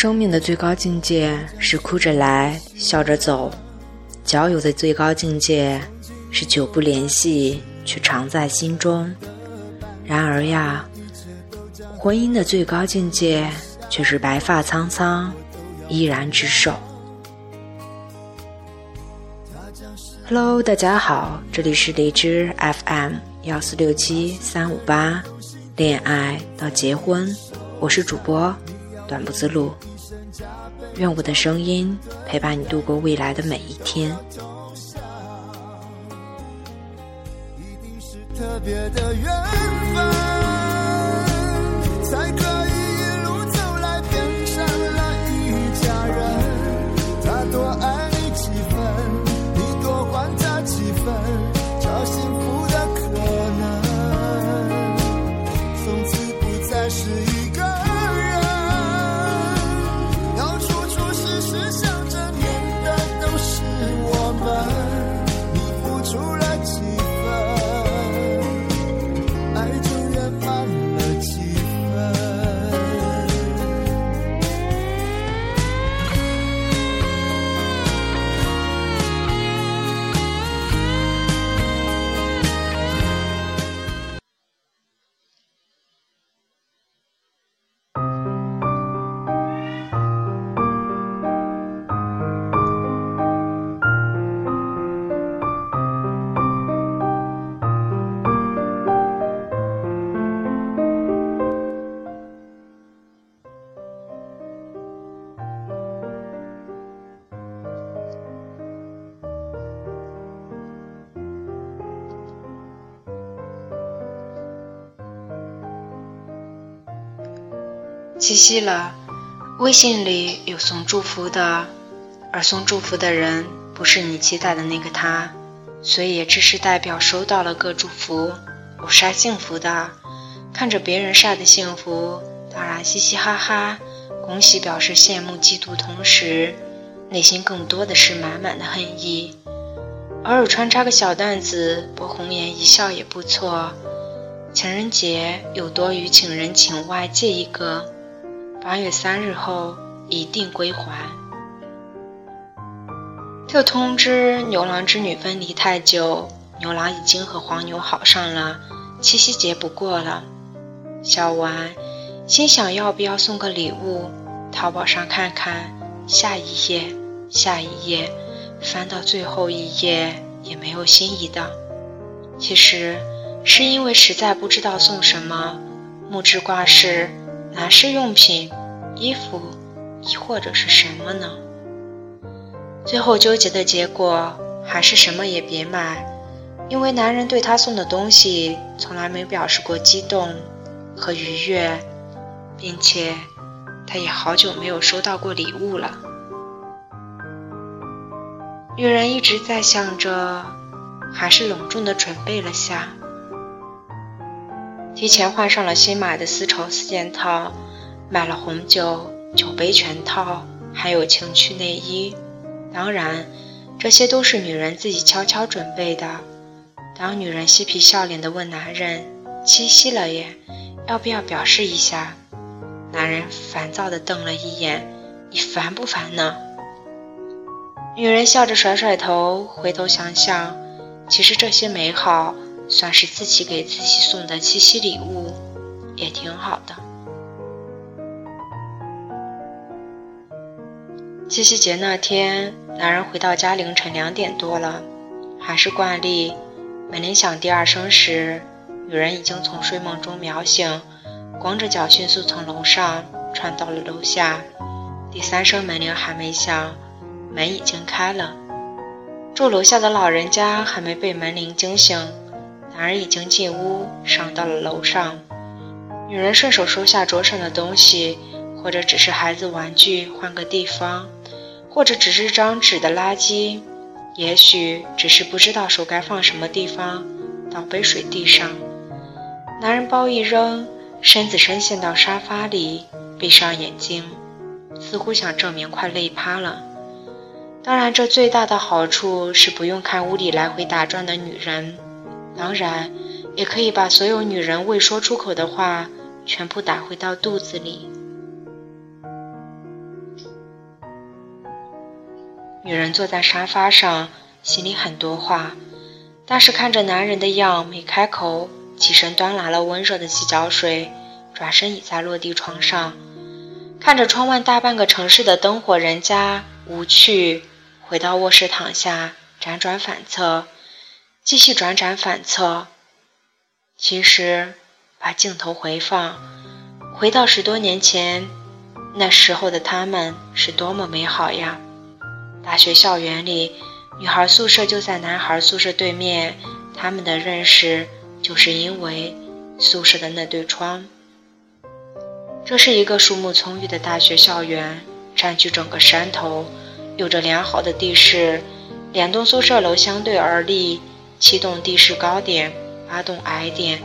生命的最高境界是哭着来，笑着走；交友的最高境界是久不联系，却常在心中。然而呀，婚姻的最高境界却是白发苍苍，依然执手。Hello，大家好，这里是荔枝 FM 幺四六七三五八，恋爱到结婚，我是主播。短不自路，愿我的声音陪伴你度过未来的每一天。七夕了，微信里有送祝福的，而送祝福的人不是你期待的那个他，所以也只是代表收到了个祝福。我晒幸福的，看着别人晒的幸福，当然嘻嘻哈哈，恭喜表示羡慕嫉妒，同时内心更多的是满满的恨意。偶尔穿插个小段子，博红颜一笑也不错。情人节有多余请人，请外借一个。八月三日后一定归还。就通知牛郎织女分离太久，牛郎已经和黄牛好上了，七夕节不过了。小丸心想要不要送个礼物，淘宝上看看，下一页，下一页，翻到最后一页也没有心仪的。其实是因为实在不知道送什么，木质挂饰。男士用品、衣服，亦或者是什么呢？最后纠结的结果还是什么也别买，因为男人对她送的东西从来没表示过激动和愉悦，并且他也好久没有收到过礼物了。女人一直在想着，还是隆重的准备了下。提前换上了新买的丝绸四件套，买了红酒酒杯全套，还有情趣内衣。当然，这些都是女人自己悄悄准备的。当女人嬉皮笑脸地问男人：“七夕了耶，要不要表示一下？”男人烦躁地瞪了一眼：“你烦不烦呢？”女人笑着甩甩头，回头想想，其实这些美好。算是自己给自己送的七夕礼物，也挺好的。七夕节那天，男人回到家凌晨两点多了，还是惯例，门铃响第二声时，女人已经从睡梦中秒醒，光着脚迅速从楼上窜到了楼下。第三声门铃还没响，门已经开了，住楼下的老人家还没被门铃惊醒。男人已经进屋，上到了楼上。女人顺手收下桌上的东西，或者只是孩子玩具，换个地方，或者只是张纸的垃圾，也许只是不知道手该放什么地方，倒杯水地上。男人包一扔，身子深陷到沙发里，闭上眼睛，似乎想证明快累趴了。当然，这最大的好处是不用看屋里来回打转的女人。当然，也可以把所有女人未说出口的话全部打回到肚子里。女人坐在沙发上，心里很多话，但是看着男人的样，没开口，起身端来了温热的洗脚水，转身倚在落地窗上，看着窗外大半个城市的灯火人家，无趣。回到卧室躺下，辗转反侧，继续转转反侧。其实，把镜头回放，回到十多年前，那时候的他们是多么美好呀！大学校园里，女孩宿舍就在男孩宿舍对面，他们的认识就是因为宿舍的那对窗。这是一个树木葱郁的大学校园，占据整个山头。有着良好的地势，两栋宿舍楼相对而立，七栋地势高点，八栋矮点，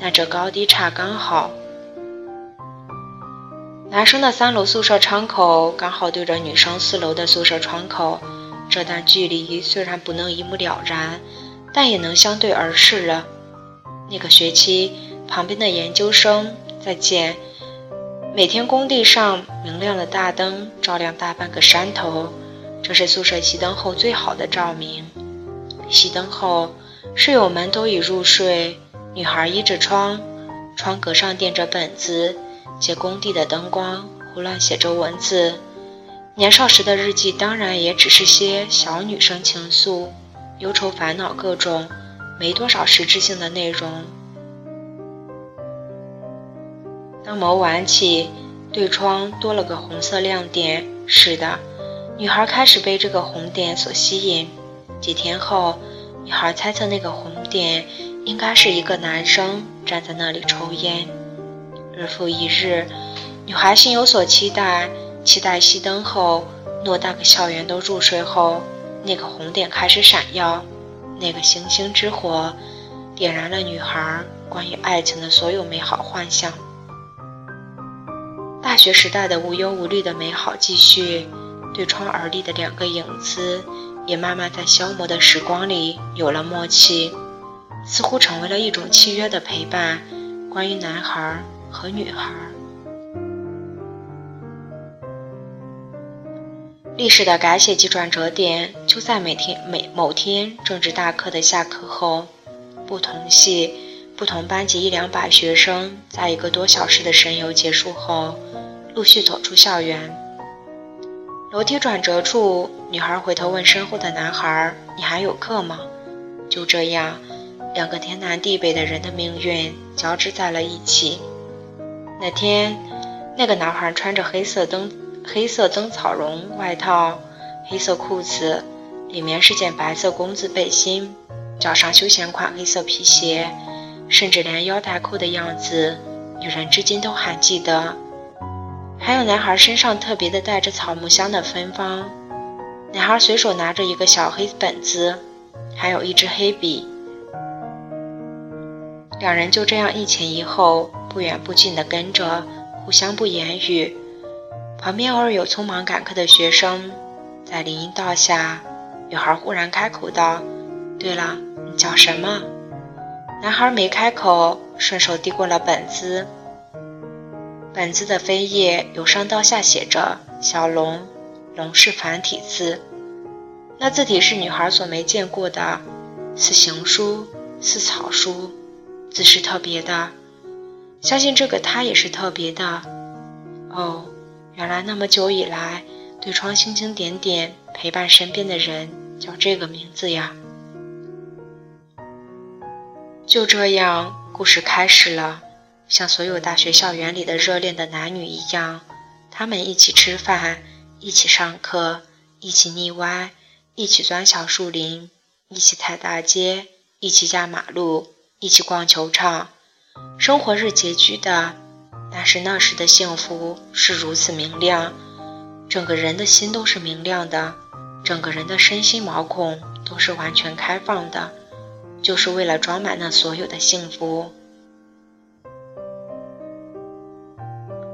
但这高低差刚好。男生的三楼宿舍窗口刚好对着女生四楼的宿舍窗口，这段距离虽然不能一目了然，但也能相对而视了。那个学期，旁边的研究生在建，每天工地上明亮的大灯照亮大半个山头。这是宿舍熄灯后最好的照明。熄灯后，室友们都已入睡。女孩依着窗，窗格上垫着本子，借工地的灯光胡乱写着文字。年少时的日记，当然也只是些小女生情愫、忧愁、烦恼各种，没多少实质性的内容。灯眸晚起，对窗多了个红色亮点。是的。女孩开始被这个红点所吸引。几天后，女孩猜测那个红点应该是一个男生站在那里抽烟。日复一日，女孩心有所期待，期待熄灯后，偌大个校园都入睡后，那个红点开始闪耀。那个星星之火，点燃了女孩关于爱情的所有美好幻想。大学时代的无忧无虑的美好继续。对窗而立的两个影子，也慢慢在消磨的时光里有了默契，似乎成为了一种契约的陪伴。关于男孩和女孩，历史的改写及转折点就在每天每某天政治大课的下课后，不同系、不同班级一两百学生，在一个多小时的神游结束后，陆续走出校园。楼梯转折处，女孩回头问身后的男孩：“你还有课吗？”就这样，两个天南地北的人的命运交织在了一起。那天，那个男孩穿着黑色灯黑色灯草绒外套、黑色裤子，里面是件白色工字背心，脚上休闲款黑色皮鞋，甚至连腰带扣的样子，女人至今都还记得。还有男孩身上特别的带着草木香的芬芳，男孩随手拿着一个小黑本子，还有一支黑笔，两人就这样一前一后，不远不近地跟着，互相不言语。旁边偶尔有匆忙赶课的学生，在林荫道下，女孩忽然开口道：“对了，你叫什么？”男孩没开口，顺手递过了本子。本子的扉页由上到下写着“小龙”，龙是繁体字，那字体是女孩所没见过的，似行书，似草书，字是特别的。相信这个他也是特别的。哦，原来那么久以来，对窗星星点点陪伴身边的人叫这个名字呀。就这样，故事开始了。像所有大学校园里的热恋的男女一样，他们一起吃饭，一起上课，一起腻歪，一起钻小树林，一起踩大街，一起压马路，一起逛球场。生活是拮据的，但是那时的幸福是如此明亮，整个人的心都是明亮的，整个人的身心毛孔都是完全开放的，就是为了装满那所有的幸福。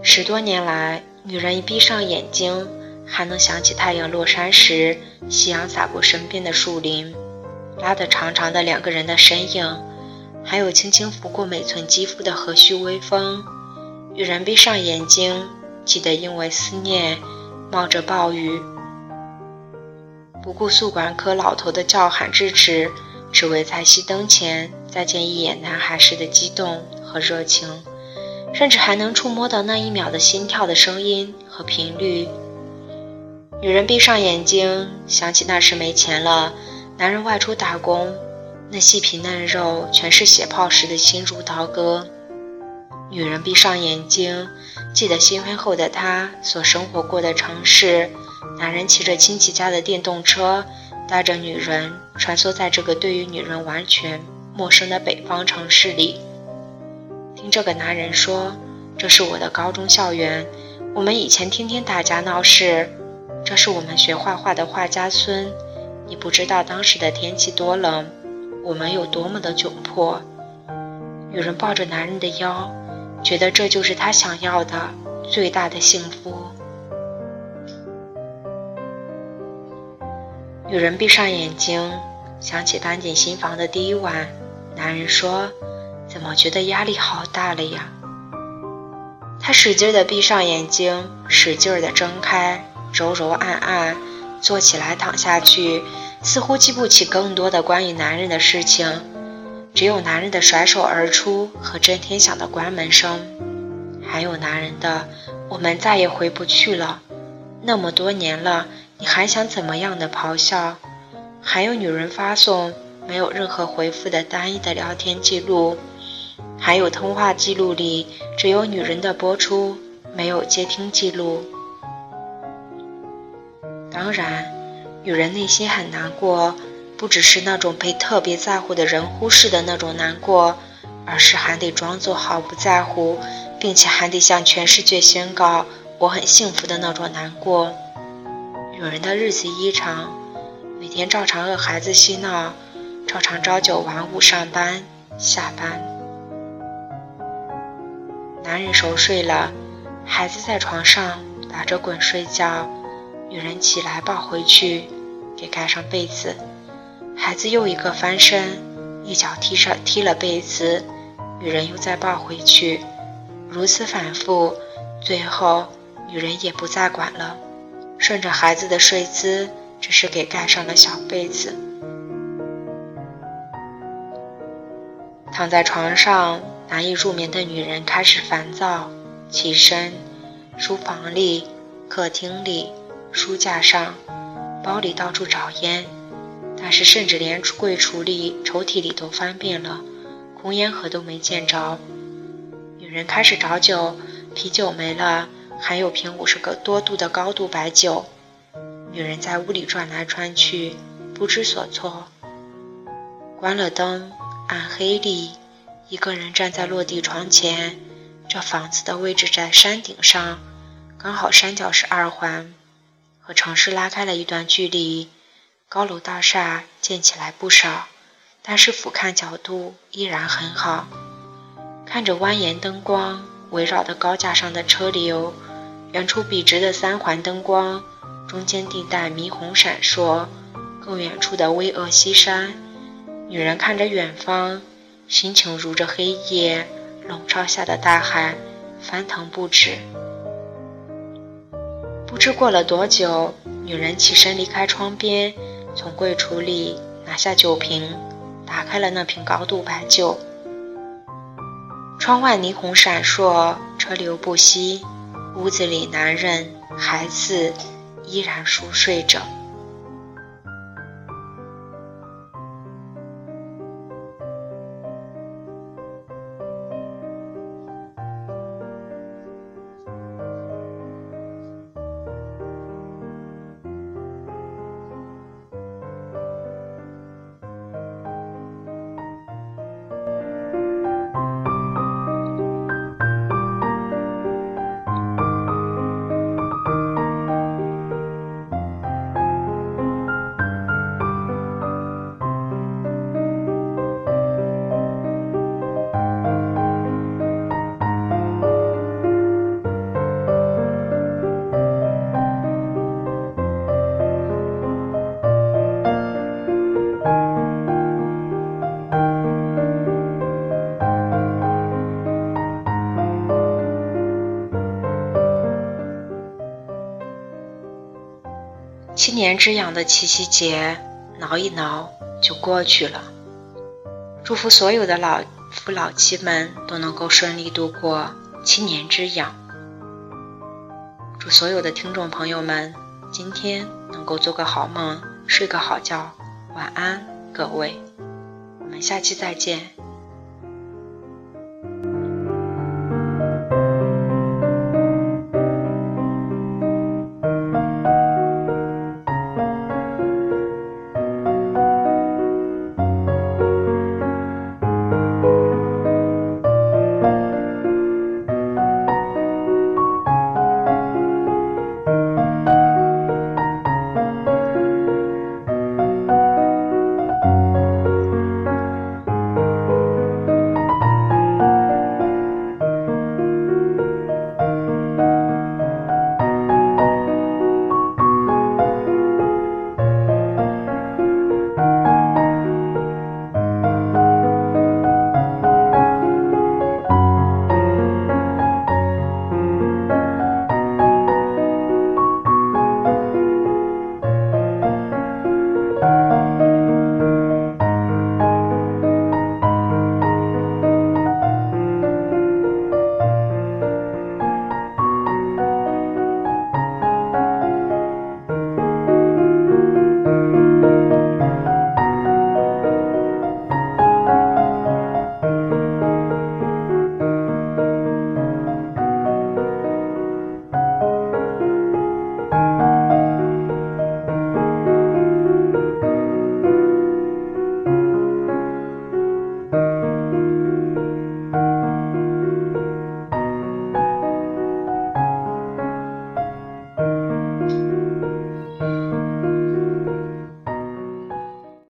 十多年来，女人一闭上眼睛，还能想起太阳落山时，夕阳洒过身边的树林，拉得长长的两个人的身影，还有轻轻拂过每寸肌肤的和煦微风。女人闭上眼睛，记得因为思念，冒着暴雨，不顾宿管科老头的叫喊支持，只为在熄灯前再见一眼男孩时的激动和热情，甚至还能触摸到那一秒的心跳的声音和频率。女人闭上眼睛，想起那时没钱了，男人外出打工，那细皮嫩肉全是血泡时的心如刀割。女人闭上眼睛，记得新婚后的她所生活过的城市。男人骑着亲戚家的电动车，带着女人穿梭在这个对于女人完全陌生的北方城市里。听这个男人说：“这是我的高中校园，我们以前天天打架闹事。这是我们学画画的画家村。你不知道当时的天气多冷，我们有多么的窘迫。”女人抱着男人的腰，觉得这就是她想要的最大的幸福。女人闭上眼睛，想起搬进新房的第一晚，男人说：“怎么觉得压力好大了呀？”她使劲的闭上眼睛，使劲的睁开，柔柔按按，坐起来躺下去，似乎记不起更多的关于男人的事情，只有男人的甩手而出和震天响的关门声，还有男人的“我们再也回不去了”，那么多年了。你还想怎么样的咆哮？还有女人发送没有任何回复的单一的聊天记录，还有通话记录里只有女人的播出，没有接听记录。当然，女人内心很难过，不只是那种被特别在乎的人忽视的那种难过，而是还得装作毫不在乎，并且还得向全世界宣告我很幸福的那种难过。女人的日子异常，每天照常和孩子嬉闹，照常朝九晚五上班下班。男人熟睡了，孩子在床上打着滚睡觉，女人起来抱回去，给盖上被子。孩子又一个翻身，一脚踢上踢了被子，女人又再抱回去，如此反复，最后女人也不再管了。顺着孩子的睡姿，只是给盖上了小被子。躺在床上难以入眠的女人开始烦躁，起身，书房里、客厅里、书架上、包里到处找烟，但是甚至连柜橱里、抽屉里都翻遍了，空烟盒都没见着。女人开始找酒，啤酒没了。还有瓶五十个多度的高度白酒，女人在屋里转来转去，不知所措。关了灯，暗黑里，一个人站在落地窗前。这房子的位置在山顶上，刚好山脚是二环，和城市拉开了一段距离。高楼大厦建起来不少，但是俯瞰角度依然很好。看着蜿蜒灯光围绕的高架上的车流。远处笔直的三环灯光，中间地带霓虹闪烁，更远处的巍峨西山。女人看着远方，心情如着黑夜笼罩下的大海，翻腾不止。不知过了多久，女人起身离开窗边，从柜橱里拿下酒瓶，打开了那瓶高度白酒。窗外霓虹闪烁，车流不息。屋子里，男人、孩子依然熟睡着。七年之痒的七夕节，挠一挠就过去了。祝福所有的老夫老妻们都能够顺利度过七年之痒。祝所有的听众朋友们今天能够做个好梦，睡个好觉，晚安，各位。我们下期再见。